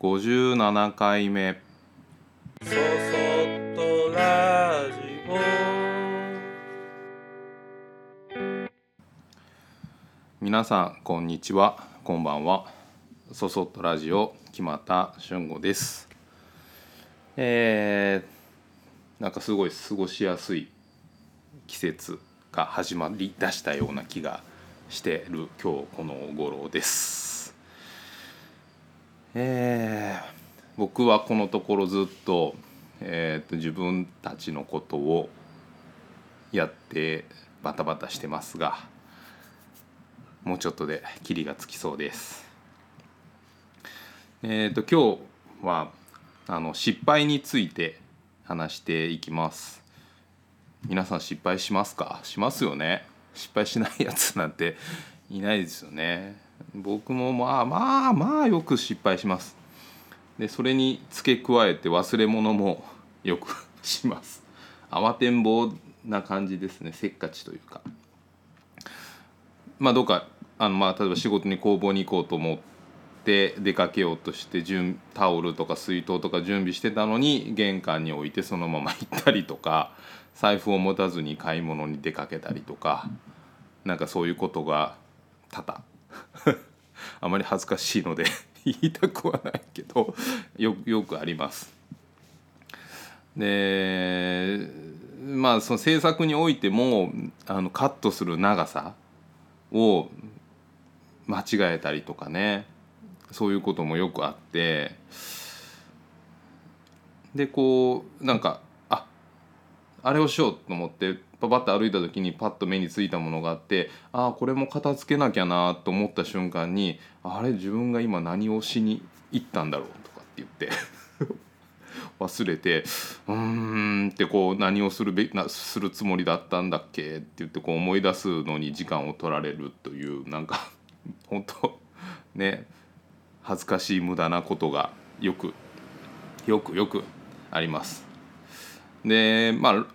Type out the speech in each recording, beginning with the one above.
57回目。そそっとラジ皆さんこんにちは。こんばんは。そそっとラジオ木又俊吾です。えー、なんかすごい過ごしやすい季節が始まりだしたような気がしてる今日この頃ですえー、僕はこのところずっと,、えー、と自分たちのことをやってバタバタしてますがもうちょっとでキリがつきそうです。えっ、と今日はあの失敗について話していきます。皆さん失敗しますか？しますよね。失敗しないやつなんていないですよね。僕もまあまあまあよく失敗します。でそれに付け加えて忘れ物もよくします。慌てんぼうな感じですね。せっかちというか。まあどうかあのまあ例えば仕事に工房に行こうと思って出かけようとしてタオルとか水筒とか準備してたのに玄関に置いてそのまま行ったりとか財布を持たずに買い物に出かけたりとかなんかそういうことが多々あまり恥ずかしいので 言いたくはないけどよよくあります。でまあその制作においてもあのカットする長さを間違えたりとかねそういうこともよくあってでこうなんかあれをしようと思ってパパッと歩いた時にパッと目についたものがあってああこれも片付けなきゃなと思った瞬間にあれ自分が今何をしに行ったんだろうとかって言って 忘れてうーんってこう何をするべなするつもりだったんだっけ？って言ってこう思い出すのに時間を取られるというなんか 本当ね恥ずかしい無駄なことがよくよくよくあります。でまあ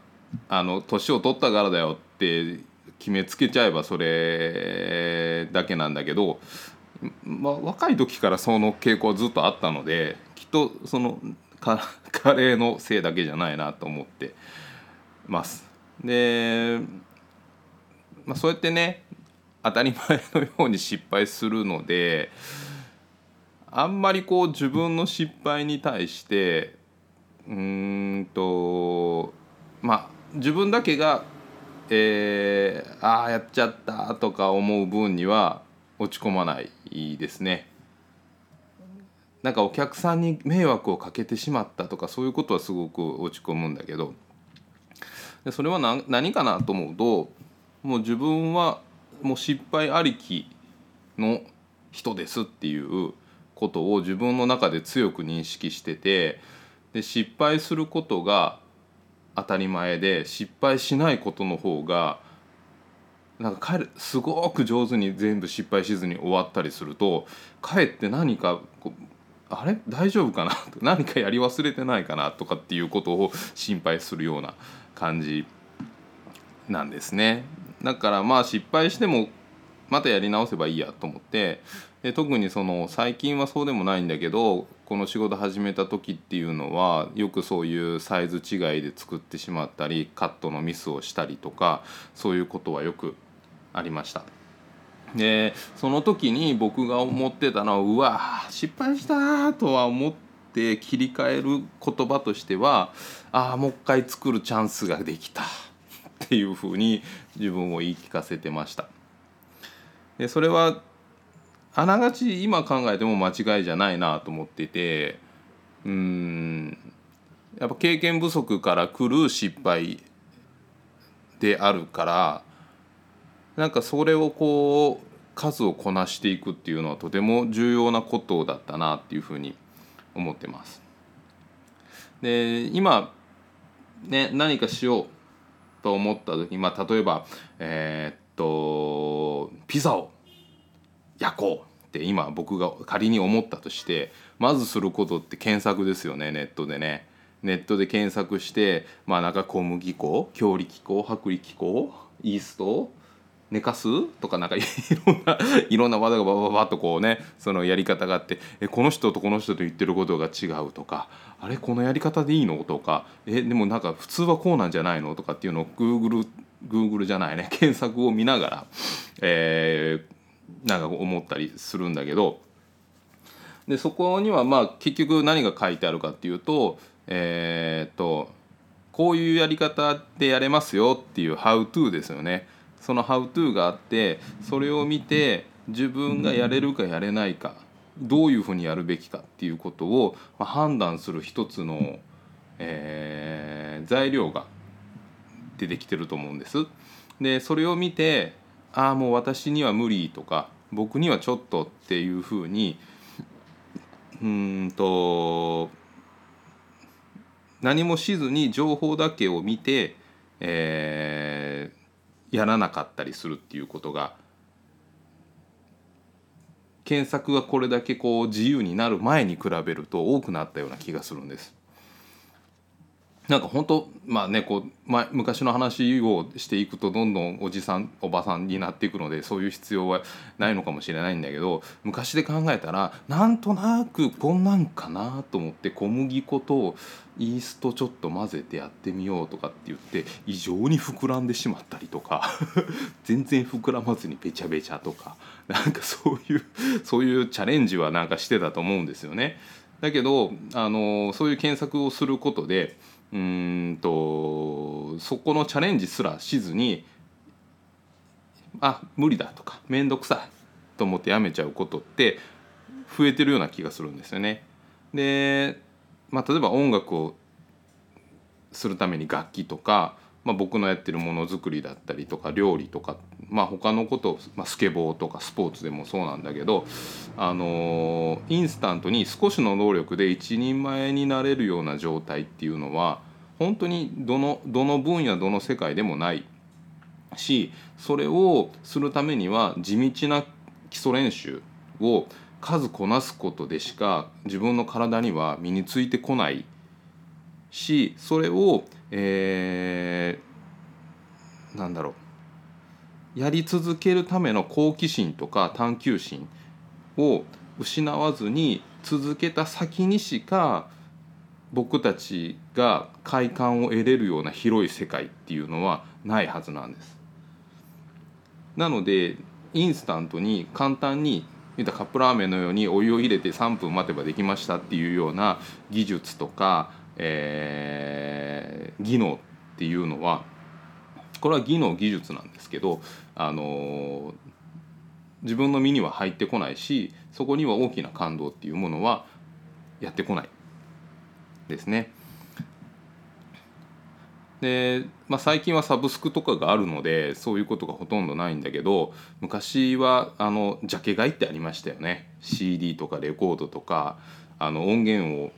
あの年を取ったからだよって決めつけちゃえばそれだけなんだけど、まあ、若い時からその傾向はずっとあったのできっとそのカレーのせいだけじゃないなと思ってます。で、まあ、そうやってね当たり前のように失敗するのであんまりこう自分の失敗に対してうんとまあ自分だけが、えー、ああやっちゃったとか思う分には落ち込まないですね。なんかお客さんに迷惑をかけてしまったとかそういうことはすごく落ち込むんだけどでそれは何何かなと思うともう自分はもう失敗ありきの人ですっていうことを自分の中で強く認識しててで失敗することが当たり前で失敗しないことの方がなんか彼すごく上手に全部失敗しずに終わったりするとかえって何かこうあれ？大丈夫かな？何かやり忘れてないかな？とかっていうことを心配するような感じなんですね。だからまあ失敗してもまたやり直せばいいやと思ってで特にその最近はそうでもないんだけどこの仕事始めた時っていうのはよくそういうサイズ違いで作ってしまったりカットのミスをしたりとかそういうことはよくありました。でその時に僕が思ってたのはうわ失敗したとは思って切り替える言葉としてはああもう一回作るチャンスができたっていうふうに自分を言い聞かせてました。でそれはあながち今考えても間違いじゃないなと思っててうんやっぱ経験不足から来る失敗であるからなんかそれをこう数をこなしていくっていうのはとても重要なことだったなっていうふうに思ってます。で今ね何かしようと思った時まあ例えばえーっとピザを焼こうって今僕が仮に思ったとしてまずすることって検索ですよねネットでね。ネットで検索してまあなんか小麦粉強力粉薄力粉イースト寝かす？とかなんかいろんな いろんな技がバババッとこうねそのやり方があってえこの人とこの人と言ってることが違うとかあれこのやり方でいいの？とかえでもなんか普通はこうなんじゃないの？とかっていうのを Google, Google じゃないね。検索を見ながら、えー、なんか思ったりするんだけどでそこにはまあ結局何が書いてあるかっていうとえー、っとこういうやり方でやれますよっていう「How to」ですよね。その「How to」があってそれを見て自分がやれるかやれないかどういうふうにやるべきかっていうことを判断する一つの、えー、材料が出てきてると思うんです。でそれを見てああもう私には無理とか僕にはちょっとっていうふうにうんと何もしずに情報だけを見て、えー、やらなかったりするっていうことが検索がこれだけこう自由になる前に比べると多くなったような気がするんです。なんか本当まあねこう、まあ、昔の話をしていくとどんどんおじさんおばさんになっていくのでそういう必要はないのかもしれないんだけど昔で考えたらなんとなくこんなんかなと思って小麦粉とイーストちょっと混ぜてやってみようとかって言って異常に膨らんでしまったりとか 全然膨らまずにべちゃべちゃとかなんかそういうそういうチャレンジはなんかしてたと思うんですよね。だけどあのそういう検索をすることでうんとそこのチャレンジすらしずにあ無理だとか面倒くさいと思ってやめちゃうことって増えてるような気がするんですよね。で、まあ、例えば音楽をするために楽器とか、まあ、僕のやってるものづくりだったりとか料理とか、まあ、他のこと、まあ、スケボーとかスポーツでもそうなんだけど、あのインスタントに少しの能力で一人前になれるような状態っていうのは本当にどのどの分野どの世界でもない。しそれをするためには地道な基礎練習を数こなすことでしか自分の体には身についてこない。しそれを、えー、なんだろうやり続けるための好奇心とか探求心を失わずに続けた先にしか僕たちが快感を得れるような広い世界っていうのはないはずなんです。なのでインスタントに簡単に言ったカップラーメンのようにお湯を入れて3分待てばできましたっていうような技術とか、えー、技能っていうのはこれは技能技術なんですけど、あの、自分の身には入ってこないしそこには大きな感動っていうものはやってこないですね。で、まあ、最近はサブスクとかがあるのでそういうことがほとんどないんだけど昔はあのジャケ買いってありましたよね CD とかレコードとかあの音源を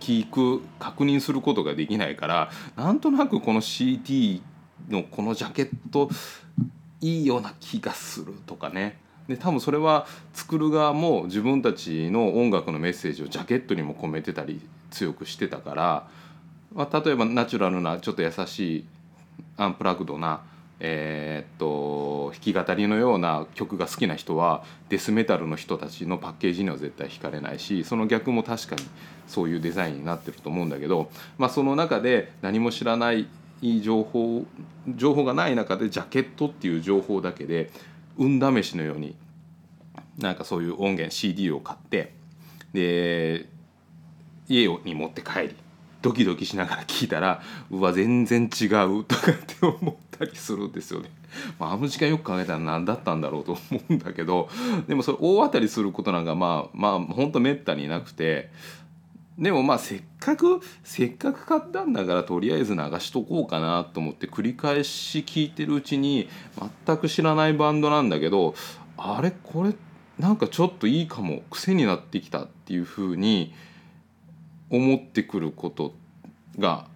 聞く確認することができないからなんとなくこの CD のこのジャケットいいような気がするとかね。で多分それは作る側も自分たちの音楽のメッセージをジャケットにも込めてたり強くしてたから、まあ、例えばナチュラルなちょっと優しいアンプラグドな、えー、っと弾き語りのような曲が好きな人はデスメタルの人たちのパッケージには絶対惹かれないしその逆も確かにそういうデザインになってると思うんだけど、まあ、その中で何も知らない情報情報がない中でジャケットっていう情報だけで運試しのようになんかそういう音源 CD を買ってで家に持って帰りドキドキしながら聞いたらうわ全然違うとかって思ってたりするんですよね。まあ、あの時間よく考えたら何だったんだろうと思うんだけどでもそれ大当たりすることなんかまあまあほんとめったになくてでもまあせっかくせっかく買ったんだからとりあえず流しとこうかなと思って繰り返し聞いてるうちに全く知らないバンドなんだけどあれこれなんかちょっといいかも癖になってきたっていうふうに思ってくることが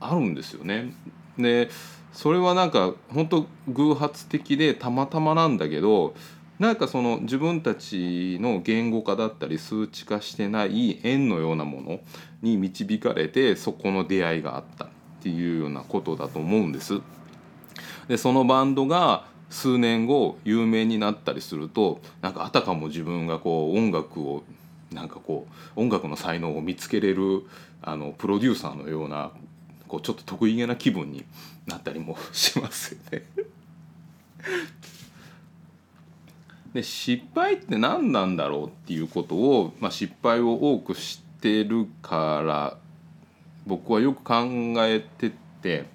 あるんですよね。でそれはなんか本当偶発的でたまたまなんだけどなんかその自分たちの言語化だったり数値化してない縁のようなものに導かれてそこの出会いがあったっていうようなことだと思うんです。でそのバンドが数年後有名になったりするとなんかあたかも自分がこう音楽をなんかこう音楽の才能を見つけれるあのプロデューサーのようなこうちょっと得意げな気分になったりもしますよね。で失敗って何なんだろうっていうことを、まあ、失敗を多く知ってるから僕はよく考えてて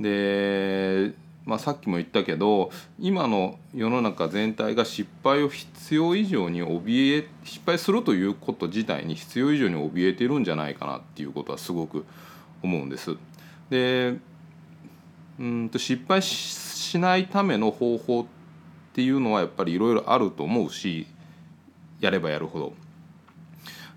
で、まあ、さっきも言ったけど今の世の中全体が失敗を必要以上に怯え失敗するということ自体に必要以上に怯えてるんじゃないかなっていうことはすごく思思うんです。でうんと失敗しないための方法っていうのはやっぱりいろいろあると思うしやればやるほど。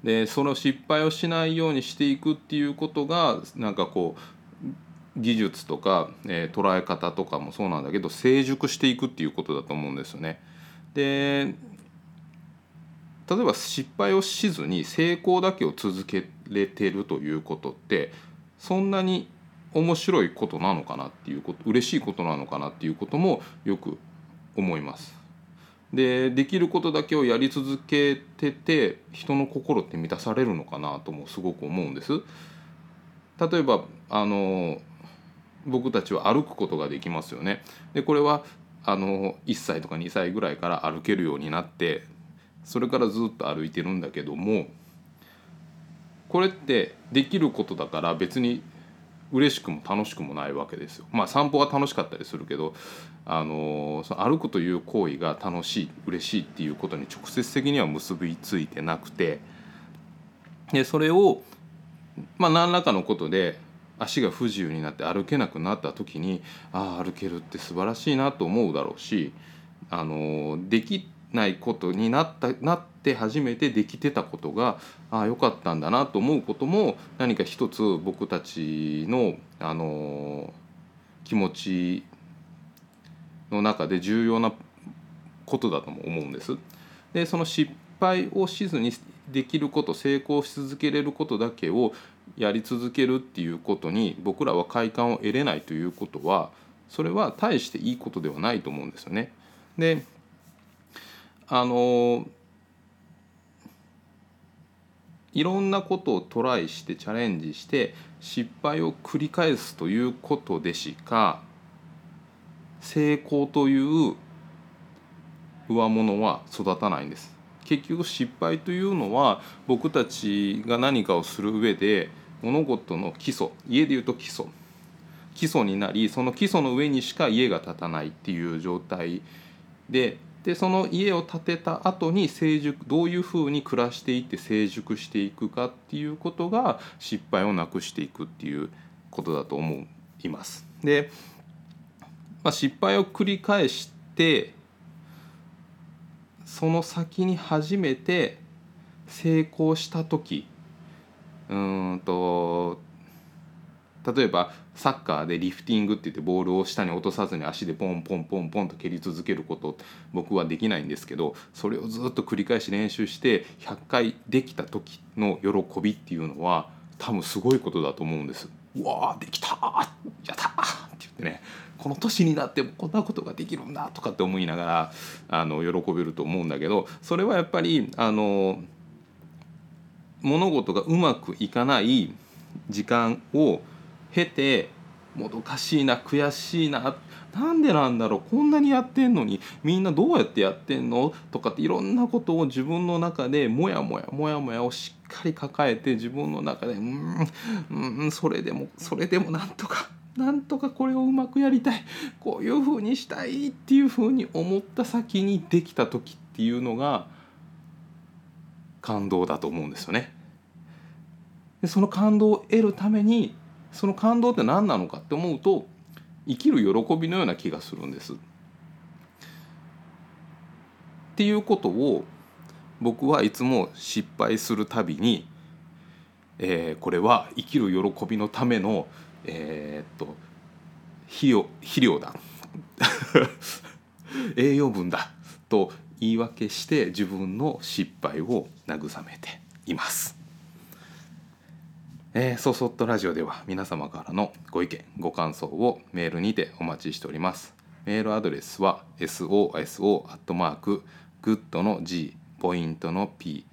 でその失敗をしないようにしていくっていうことがなんかこう技術とか、えー、捉え方とかもそうなんだけど成熟していくっていうことだと思うんですよね。で例えば失敗をしずに成功だけを続けれてるということってそんなに面白いことなのかなっていうこと嬉しいことなのかなっていうこともよく思います。でできることだけをやり続けてて人の心って満たされるのかなともすごく思うんです。例えばあの僕たちは歩くことができますよね。でこれはあの1歳とか2歳ぐらいから歩けるようになってそれからずっと歩いてるんだけどもこれってできることだから別に嬉しくも楽しくもないわけですよ。まあ散歩は楽しかったりするけどあのその歩くという行為が楽しい嬉しいっていうことに直接的には結びついてなくてでそれをまあ何らかのことで足が不自由になって歩けなくなった時にああ歩けるって素晴らしいなと思うだろうしあのできないことになったなって初めてできてたことがああよかったんだなと思うことも何か一つ僕たちのあの気持ちの中で重要なことだとも思うんです。でその失敗をしずにできること成功し続けれることだけをやり続けるっていうことに僕らは快感を得れないということはそれは大していいことではないと思うんですよね。であのいろんなことをトライしてチャレンジして失敗を繰り返すということでしか成功という上物は育たないんです。結局失敗というのは僕たちが何かをする上で物事の基礎家でいうと基礎。基礎になりその基礎の上にしか家が建たないっていう状態ででその家を建てた後に成熟どういうふうに暮らしていって成熟していくかっていうことが失敗をなくしていくっていうことだと思います。で、まあ、失敗を繰り返してその先に初めて成功した時うんと例えばサッカーでリフティングって言ってボールを下に落とさずに足でポンポンポンポンと蹴り続けること僕はできないんですけどそれをずっと繰り返し練習して100回できた時の喜びっていうのは多分すごいことだと思うんです。うわーできたやったって言ってねこの年になってもこんなことができるんだとかって思いながらあの喜べると思うんだけどそれはやっぱりあの物事がうまくいかない時間を経てもどかしいな悔しいななんでなんだろうこんなにやってんのにみんなどうやってやってんのとかっていろんなことを自分の中でモヤモヤモヤモヤをしっかり抱えて自分の中でうんうんそれでもそれでもなんとかなんとかこれをうまくやりたいこういうふうにしたいっていうふうに思った先にできた時っていうのが感動だと思うんですよね。でその感動を得るためにその感動って何なのかって思うと生きる喜びのような気がするんです。っていうことを僕はいつも失敗するたびに、えー、これは生きる喜びのための、えー、っと肥料肥料だ 栄養分だと言い訳して自分の失敗を慰めています。えー、そそっとラジオでは皆様からのご意見ご感想をメールにてお待ちしております。メールアドレスは soso アットマークグッドの G ポイントの P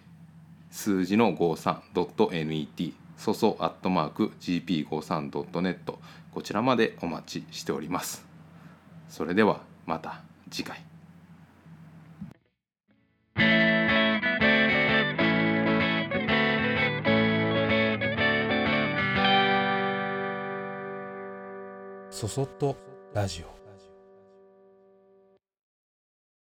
数字の 53.net そそアットマーク gp53.net こちらまでお待ちしております。それではまた次回。そそっとラジオ。